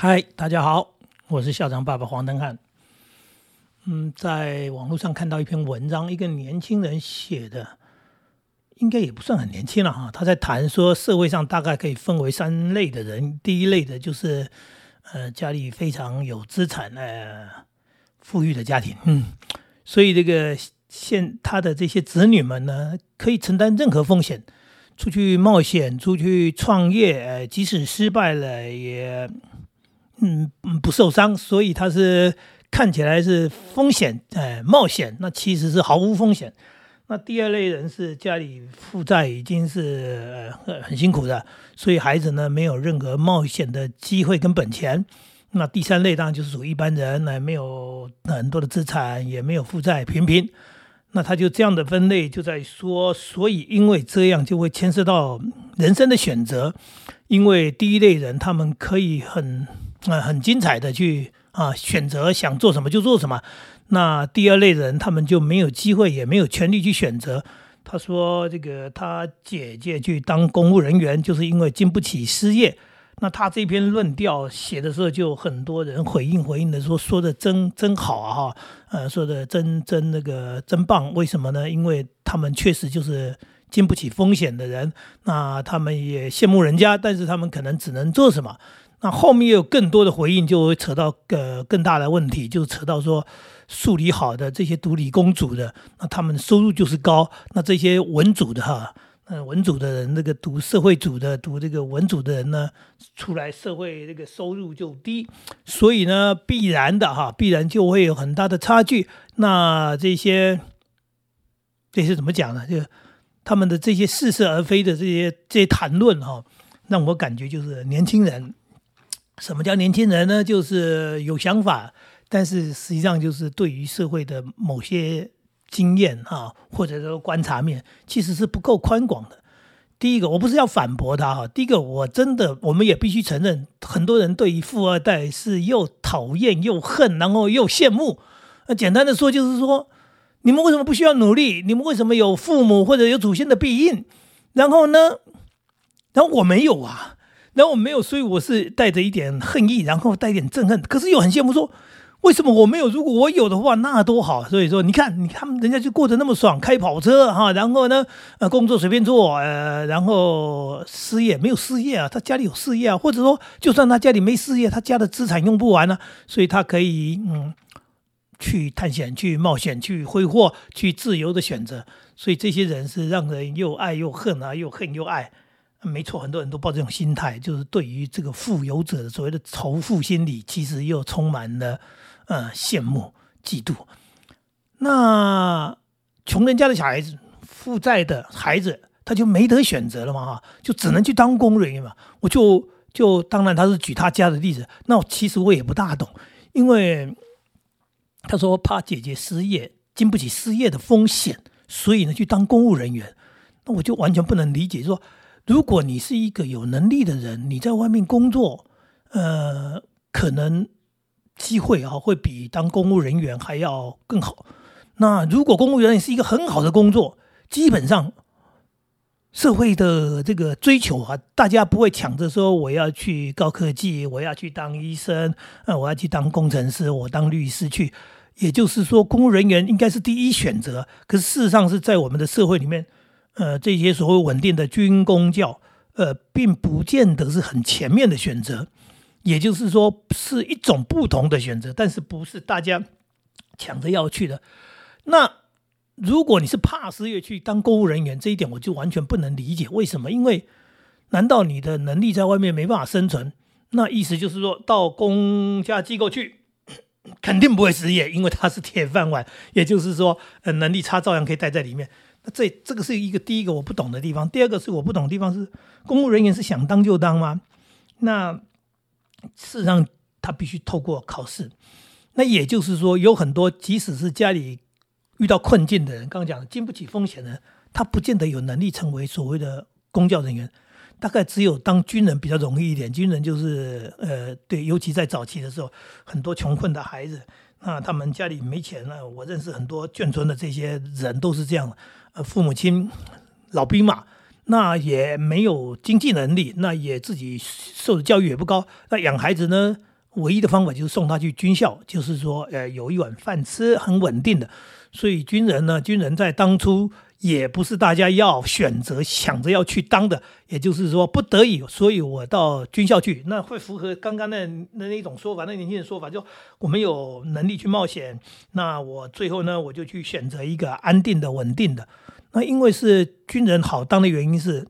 嗨，大家好，我是校长爸爸黄登汉。嗯，在网络上看到一篇文章，一个年轻人写的，应该也不算很年轻了哈。他在谈说，社会上大概可以分为三类的人，第一类的就是呃家里非常有资产呃富裕的家庭，嗯，所以这个现他的这些子女们呢，可以承担任何风险，出去冒险，出去创业，呃，即使失败了也。嗯嗯，不受伤，所以他是看起来是风险，哎，冒险，那其实是毫无风险。那第二类人是家里负债已经是呃很辛苦的，所以孩子呢没有任何冒险的机会跟本钱。那第三类当然就是属于一般人，那没有很多的资产，也没有负债，平平。那他就这样的分类就在说，所以因为这样就会牵涉到人生的选择，因为第一类人他们可以很。啊，很精彩的去啊，选择想做什么就做什么。那第二类人，他们就没有机会，也没有权利去选择。他说：“这个他姐姐去当公务人员，就是因为经不起失业。”那他这篇论调写的时候，就很多人回应回应的说：“说的真真好啊，哈，呃，说的真真那个真棒。为什么呢？因为他们确实就是经不起风险的人。那他们也羡慕人家，但是他们可能只能做什么？”那后面有更多的回应，就会扯到呃更大的问题，就是扯到说，数理好的这些读理工组的，那他们收入就是高；那这些文组的哈，嗯，文组的人，那个读社会组的，读这个文组的人呢，出来社会这个收入就低，所以呢，必然的哈，必然就会有很大的差距。那这些这些怎么讲呢？就他们的这些似是而非的这些这些谈论哈，让我感觉就是年轻人。什么叫年轻人呢？就是有想法，但是实际上就是对于社会的某些经验啊，或者说观察面，其实是不够宽广的。第一个，我不是要反驳他哈。第一个，我真的，我们也必须承认，很多人对于富二代是又讨厌又恨，然后又羡慕。那简单的说，就是说，你们为什么不需要努力？你们为什么有父母或者有祖先的庇荫？然后呢？然后我没有啊。然后我没有，所以我是带着一点恨意，然后带一点憎恨，可是又很羡慕，说为什么我没有？如果我有的话，那多好。所以说，你看，你看人家就过得那么爽，开跑车哈，然后呢，呃，工作随便做，呃，然后失业没有失业啊，他家里有事业啊，或者说，就算他家里没事业，他家的资产用不完呢，所以他可以嗯，去探险、去冒险、去挥霍、去自由的选择。所以这些人是让人又爱又恨啊，又恨又爱。没错，很多人都抱这种心态，就是对于这个富有者的所谓的仇富心理，其实又充满了呃羡慕、嫉妒。那穷人家的小孩子、负债的孩子，他就没得选择了嘛，哈，就只能去当工人嘛。我就就当然他是举他家的例子，那我其实我也不大懂，因为他说怕姐姐失业，经不起失业的风险，所以呢去当公务人员。那我就完全不能理解说。如果你是一个有能力的人，你在外面工作，呃，可能机会啊会比当公务人员还要更好。那如果公务员是一个很好的工作，基本上社会的这个追求啊，大家不会抢着说我要去高科技，我要去当医生，呃，我要去当工程师，我当律师去。也就是说，公务人员应该是第一选择。可是事实上是在我们的社会里面。呃，这些所谓稳定的军工教，呃，并不见得是很前面的选择，也就是说是一种不同的选择，但是不是大家抢着要去的。那如果你是怕失业去当公务人员，这一点我就完全不能理解为什么？因为难道你的能力在外面没办法生存？那意思就是说到公家机构去，肯定不会失业，因为他是铁饭碗。也就是说，呃，能力差照样可以待在里面。这这个是一个第一个我不懂的地方，第二个是我不懂的地方是公务人员是想当就当吗？那事实上他必须透过考试，那也就是说有很多即使是家里遇到困境的人，刚刚讲经不起风险的，他不见得有能力成为所谓的公教人员，大概只有当军人比较容易一点。军人就是呃对，尤其在早期的时候，很多穷困的孩子，那他们家里没钱了，我认识很多眷村的这些人都是这样。父母亲老兵嘛，那也没有经济能力，那也自己受的教育也不高，那养孩子呢，唯一的方法就是送他去军校，就是说，呃，有一碗饭吃，很稳定的。所以军人呢，军人在当初也不是大家要选择想着要去当的，也就是说不得已，所以我到军校去，那会符合刚刚那那那种说法，那年轻人说法，就我们有能力去冒险，那我最后呢，我就去选择一个安定的、稳定的。那因为是军人好当的原因是，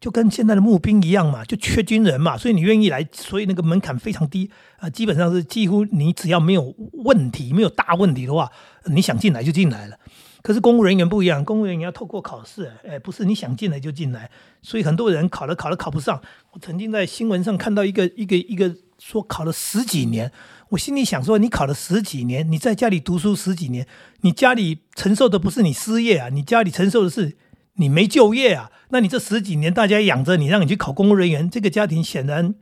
就跟现在的募兵一样嘛，就缺军人嘛，所以你愿意来，所以那个门槛非常低啊，基本上是几乎你只要没有问题、没有大问题的话，你想进来就进来了。可是公务人员不一样，公务人员要透过考试，哎，不是你想进来就进来，所以很多人考了考了考不上。我曾经在新闻上看到一个一个一个说考了十几年。我心里想说，你考了十几年，你在家里读书十几年，你家里承受的不是你失业啊，你家里承受的是你没就业啊。那你这十几年大家养着你，让你去考公务人员，这个家庭显然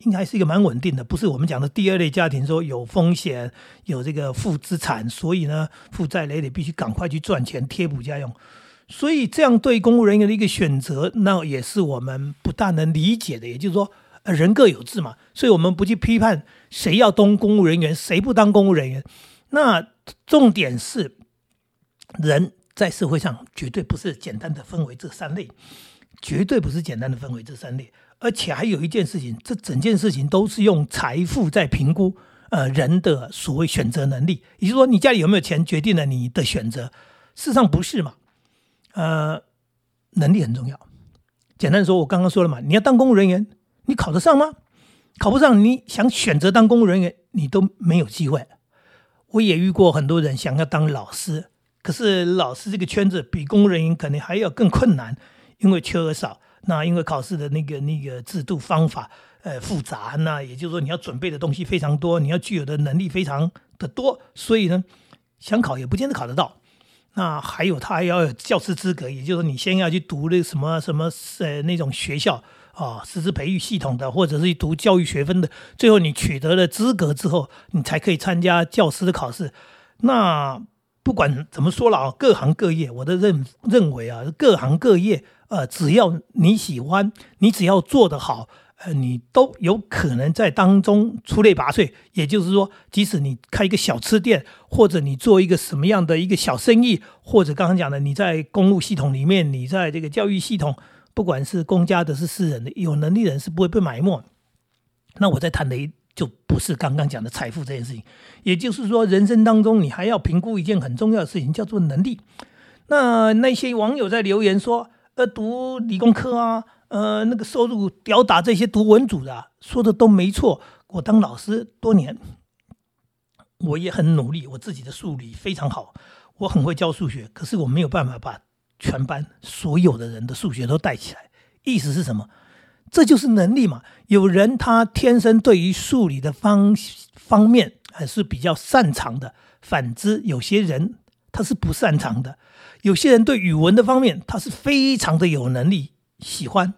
应该是一个蛮稳定的，不是我们讲的第二类家庭，说有风险、有这个负资产，所以呢负债累累，必须赶快去赚钱贴补家用。所以这样对公务人员的一个选择，那也是我们不大能理解的。也就是说。人各有志嘛，所以我们不去批判谁要当公务人员，谁不当公务人员。那重点是，人在社会上绝对不是简单的分为这三类，绝对不是简单的分为这三类。而且还有一件事情，这整件事情都是用财富在评估，呃，人的所谓选择能力，也就是说，你家里有没有钱决定了你的选择。事实上不是嘛？呃，能力很重要。简单说，我刚刚说了嘛，你要当公务人员。你考得上吗？考不上，你想选择当公务人员，你都没有机会。我也遇过很多人想要当老师，可是老师这个圈子比公务人员可能还要更困难，因为缺额少。那因为考试的那个那个制度方法呃复杂，那也就是说你要准备的东西非常多，你要具有的能力非常的多，所以呢，想考也不见得考得到。那还有他还要有教师资格，也就是说你先要去读那什么什么呃那种学校。啊，师资培育系统的，或者是读教育学分的，最后你取得了资格之后，你才可以参加教师的考试。那不管怎么说了啊，各行各业，我的认认为啊，各行各业，呃，只要你喜欢，你只要做得好，呃，你都有可能在当中出类拔萃。也就是说，即使你开一个小吃店，或者你做一个什么样的一个小生意，或者刚刚讲的你在公务系统里面，你在这个教育系统。不管是公家的，是私人的，有能力人是不会被埋没。那我在谈的就不是刚刚讲的财富这件事情，也就是说，人生当中你还要评估一件很重要的事情，叫做能力。那那些网友在留言说，呃，读理工科啊，呃，那个收入吊打这些读文组的，说的都没错。我当老师多年，我也很努力，我自己的数理非常好，我很会教数学，可是我没有办法把。全班所有的人的数学都带起来，意思是什么？这就是能力嘛。有人他天生对于数理的方方面还是比较擅长的，反之有些人他是不擅长的。有些人对语文的方面他是非常的有能力，喜欢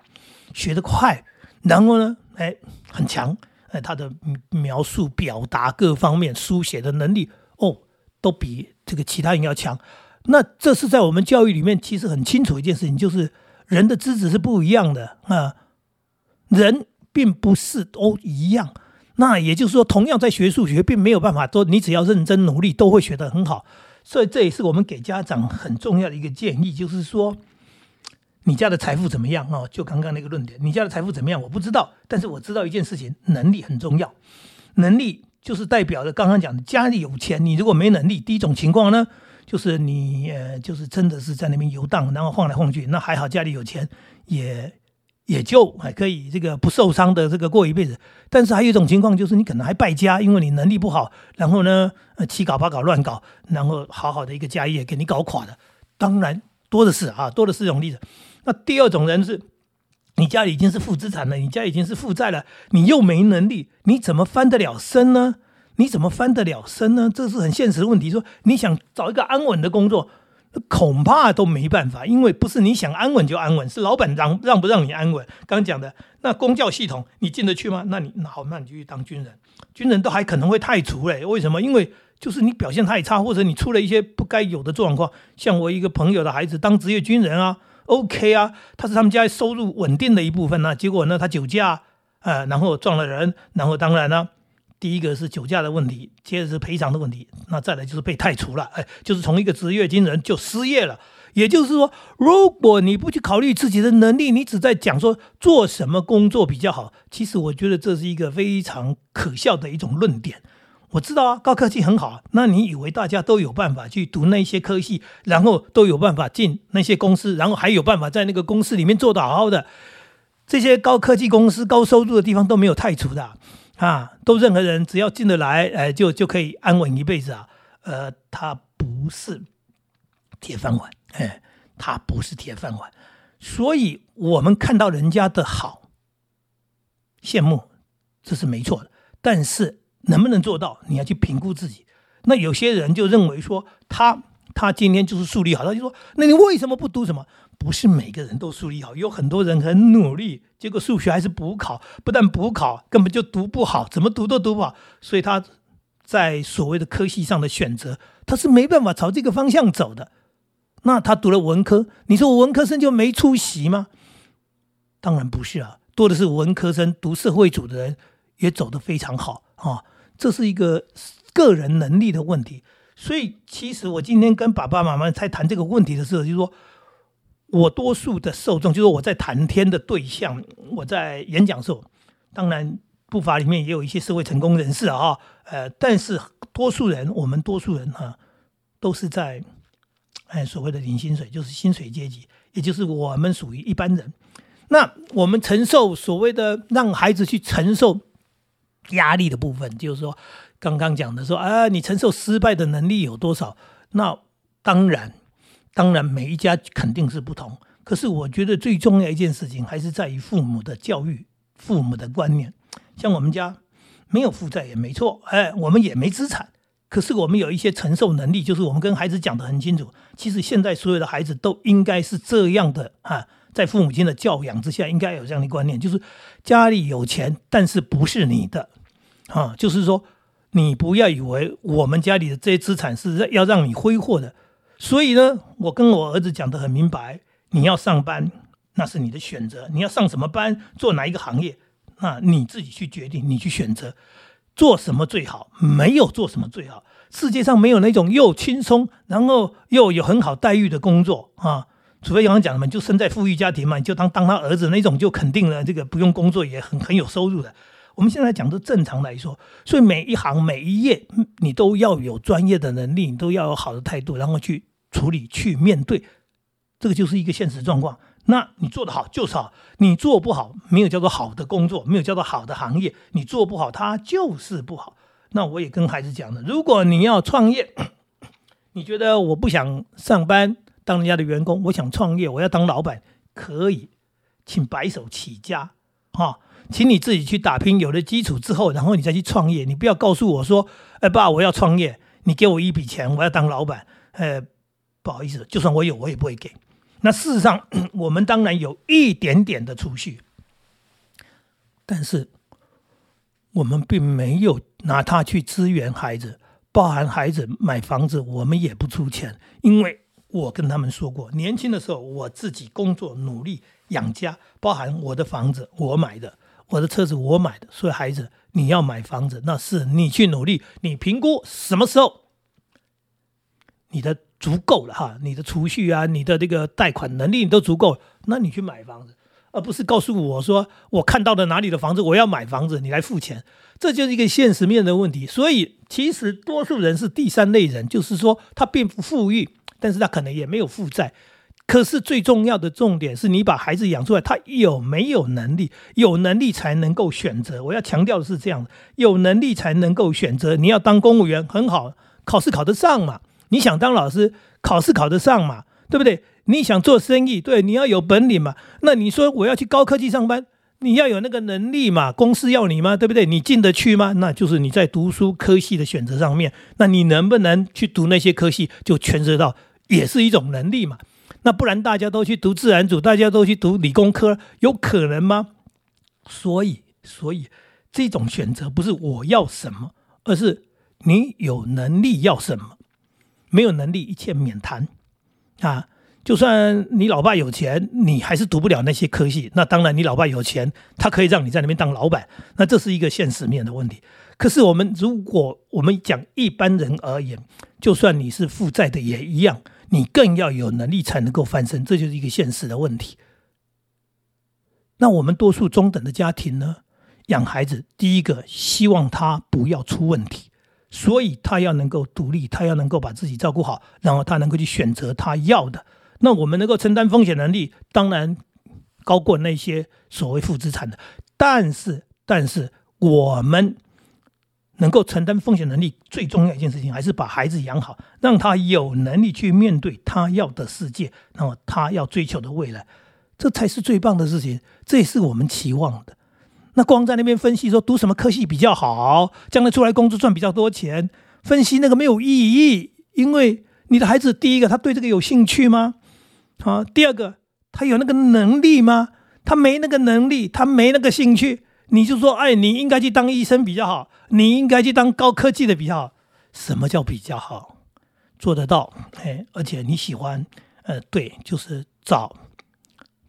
学得快，然后呢，哎，很强，哎，他的描述、表达各方面书写的能力哦，都比这个其他人要强。那这是在我们教育里面，其实很清楚一件事情，就是人的资质是不一样的啊，人并不是都一样。那也就是说，同样在学数学，并没有办法说你只要认真努力都会学得很好。所以这也是我们给家长很重要的一个建议，就是说，你家的财富怎么样啊？就刚刚那个论点，你家的财富怎么样？我不知道，但是我知道一件事情，能力很重要。能力就是代表着刚刚讲的，家里有钱，你如果没能力，第一种情况呢？就是你呃，就是真的是在那边游荡，然后晃来晃去，那还好家里有钱，也也就还可以这个不受伤的这个过一辈子。但是还有一种情况，就是你可能还败家，因为你能力不好，然后呢，呃，七搞八搞乱搞，然后好好的一个家业给你搞垮了。当然多的是啊，多的是这种例子。那第二种人是，你家里已经是负资产了，你家已经是负债了，你又没能力，你怎么翻得了身呢？你怎么翻得了身呢？这是很现实的问题。说你想找一个安稳的工作，恐怕都没办法，因为不是你想安稳就安稳，是老板让让不让你安稳。刚讲的那公教系统，你进得去吗？那你那好，那你就去当军人。军人都还可能会太除嘞，为什么？因为就是你表现太差，或者你出了一些不该有的状况。像我一个朋友的孩子当职业军人啊，OK 啊，他是他们家收入稳定的一部分呢。结果呢，他酒驾，呃，然后撞了人，然后当然呢，第一个是酒驾的问题，接着是赔偿的问题，那再来就是被太除了，哎，就是从一个职业军人就失业了。也就是说，如果你不去考虑自己的能力，你只在讲说做什么工作比较好，其实我觉得这是一个非常可笑的一种论点。我知道啊，高科技很好，那你以为大家都有办法去读那些科系，然后都有办法进那些公司，然后还有办法在那个公司里面做得好好的？这些高科技公司、高收入的地方都没有太除的，啊都任何人只要进得来，哎，就就可以安稳一辈子啊。呃，他不是铁饭碗，哎，他不是铁饭碗，所以我们看到人家的好，羡慕，这是没错的，但是。能不能做到？你要去评估自己。那有些人就认为说，他他今天就是树立好，他就说，那你为什么不读什么？不是每个人都数理好，有很多人很努力，结果数学还是补考，不但补考，根本就读不好，怎么读都读不好。所以他在所谓的科系上的选择，他是没办法朝这个方向走的。那他读了文科，你说我文科生就没出息吗？当然不是啊，多的是文科生读社会组的人也走得非常好啊。这是一个个人能力的问题，所以其实我今天跟爸爸妈妈在谈这个问题的时候，就说我多数的受众，就是我在谈天的对象，我在演讲时候，当然步伐里面也有一些社会成功人士啊，呃，但是多数人，我们多数人哈，都是在哎所谓的领薪水，就是薪水阶级，也就是我们属于一般人。那我们承受所谓的让孩子去承受。压力的部分，就是说，刚刚讲的说啊，你承受失败的能力有多少？那当然，当然每一家肯定是不同。可是我觉得最重要一件事情，还是在于父母的教育、父母的观念。像我们家没有负债也没错，哎，我们也没资产，可是我们有一些承受能力，就是我们跟孩子讲的很清楚。其实现在所有的孩子都应该是这样的啊。在父母亲的教养之下，应该有这样的观念，就是家里有钱，但是不是你的，啊，就是说你不要以为我们家里的这些资产是要让你挥霍的。所以呢，我跟我儿子讲的很明白，你要上班那是你的选择，你要上什么班，做哪一个行业，那你自己去决定，你去选择做什么最好，没有做什么最好，世界上没有那种又轻松然后又有很好待遇的工作啊。除非刚刚讲的嘛，就生在富裕家庭嘛，你就当当他儿子那种，就肯定了这个不用工作也很很有收入的。我们现在讲的正常来说，所以每一行每一业你都要有专业的能力，你都要有好的态度，然后去处理去面对，这个就是一个现实状况。那你做得好就是好，你做不好没有叫做好的工作，没有叫做好的行业，你做不好它就是不好。那我也跟孩子讲了，如果你要创业，你觉得我不想上班。当人家的员工，我想创业，我要当老板，可以，请白手起家，哈，请你自己去打拼，有了基础之后，然后你再去创业。你不要告诉我说，哎，爸，我要创业，你给我一笔钱，我要当老板。呃，不好意思，就算我有，我也不会给。那事实上，我们当然有一点点的储蓄，但是我们并没有拿它去支援孩子，包含孩子买房子，我们也不出钱，因为。我跟他们说过，年轻的时候我自己工作努力养家，包含我的房子我买的，我的车子我买的。所以孩子，你要买房子，那是你去努力，你评估什么时候你的足够了哈，你的储蓄啊，你的这个贷款能力你都足够，那你去买房子，而不是告诉我说我看到了哪里的房子，我要买房子，你来付钱，这就是一个现实面的问题。所以其实多数人是第三类人，就是说他并不富裕。但是他可能也没有负债，可是最重要的重点是你把孩子养出来，他有没有能力？有能力才能够选择。我要强调的是这样有能力才能够选择。你要当公务员很好，考试考得上嘛？你想当老师，考试考得上嘛？对不对？你想做生意，对，你要有本领嘛？那你说我要去高科技上班，你要有那个能力嘛？公司要你吗？对不对？你进得去吗？那就是你在读书科系的选择上面，那你能不能去读那些科系，就牵涉到。也是一种能力嘛？那不然大家都去读自然组，大家都去读理工科，有可能吗？所以，所以这种选择不是我要什么，而是你有能力要什么。没有能力，一切免谈啊！就算你老爸有钱，你还是读不了那些科系。那当然，你老爸有钱，他可以让你在那边当老板。那这是一个现实面的问题。可是我们如果我们讲一般人而言，就算你是负债的也一样，你更要有能力才能够翻身，这就是一个现实的问题。那我们多数中等的家庭呢，养孩子第一个希望他不要出问题，所以他要能够独立，他要能够把自己照顾好，然后他能够去选择他要的。那我们能够承担风险能力，当然高过那些所谓负资产的。但是，但是我们能够承担风险能力最重要一件事情，还是把孩子养好，让他有能力去面对他要的世界，那么他要追求的未来，这才是最棒的事情。这也是我们期望的。那光在那边分析说读什么科系比较好，将来出来工作赚比较多钱，分析那个没有意义，因为你的孩子第一个他对这个有兴趣吗？好，第二个，他有那个能力吗？他没那个能力，他没那个兴趣，你就说，哎，你应该去当医生比较好，你应该去当高科技的比较好。什么叫比较好？做得到，哎，而且你喜欢，呃，对，就是找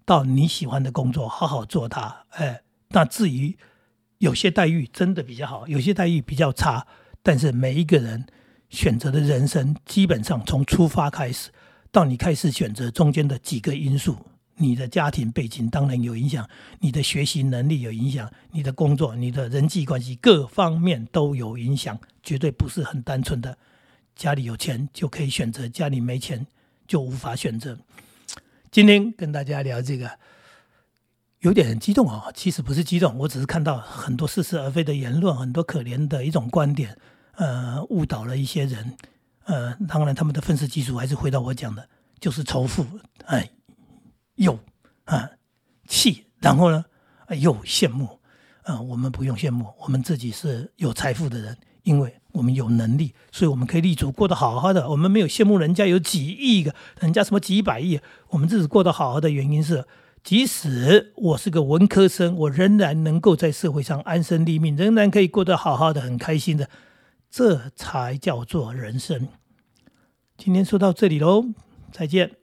到你喜欢的工作，好好做它，哎。那至于有些待遇真的比较好，有些待遇比较差，但是每一个人选择的人生，基本上从出发开始。到你开始选择中间的几个因素，你的家庭背景当然有影响，你的学习能力有影响，你的工作、你的人际关系各方面都有影响，绝对不是很单纯的家里有钱就可以选择，家里没钱就无法选择。今天跟大家聊这个，有点激动啊，其实不是激动，我只是看到很多似是而非的言论，很多可怜的一种观点，呃，误导了一些人。呃，当然，他们的分析技术还是回到我讲的，就是仇富，哎，有啊气，然后呢，又羡慕，啊，我们不用羡慕，我们自己是有财富的人，因为我们有能力，所以我们可以立足，过得好好的。我们没有羡慕人家有几亿个，人家什么几百亿，我们自己过得好好的原因是，即使我是个文科生，我仍然能够在社会上安身立命，仍然可以过得好好的，很开心的。这才叫做人生。今天说到这里喽，再见。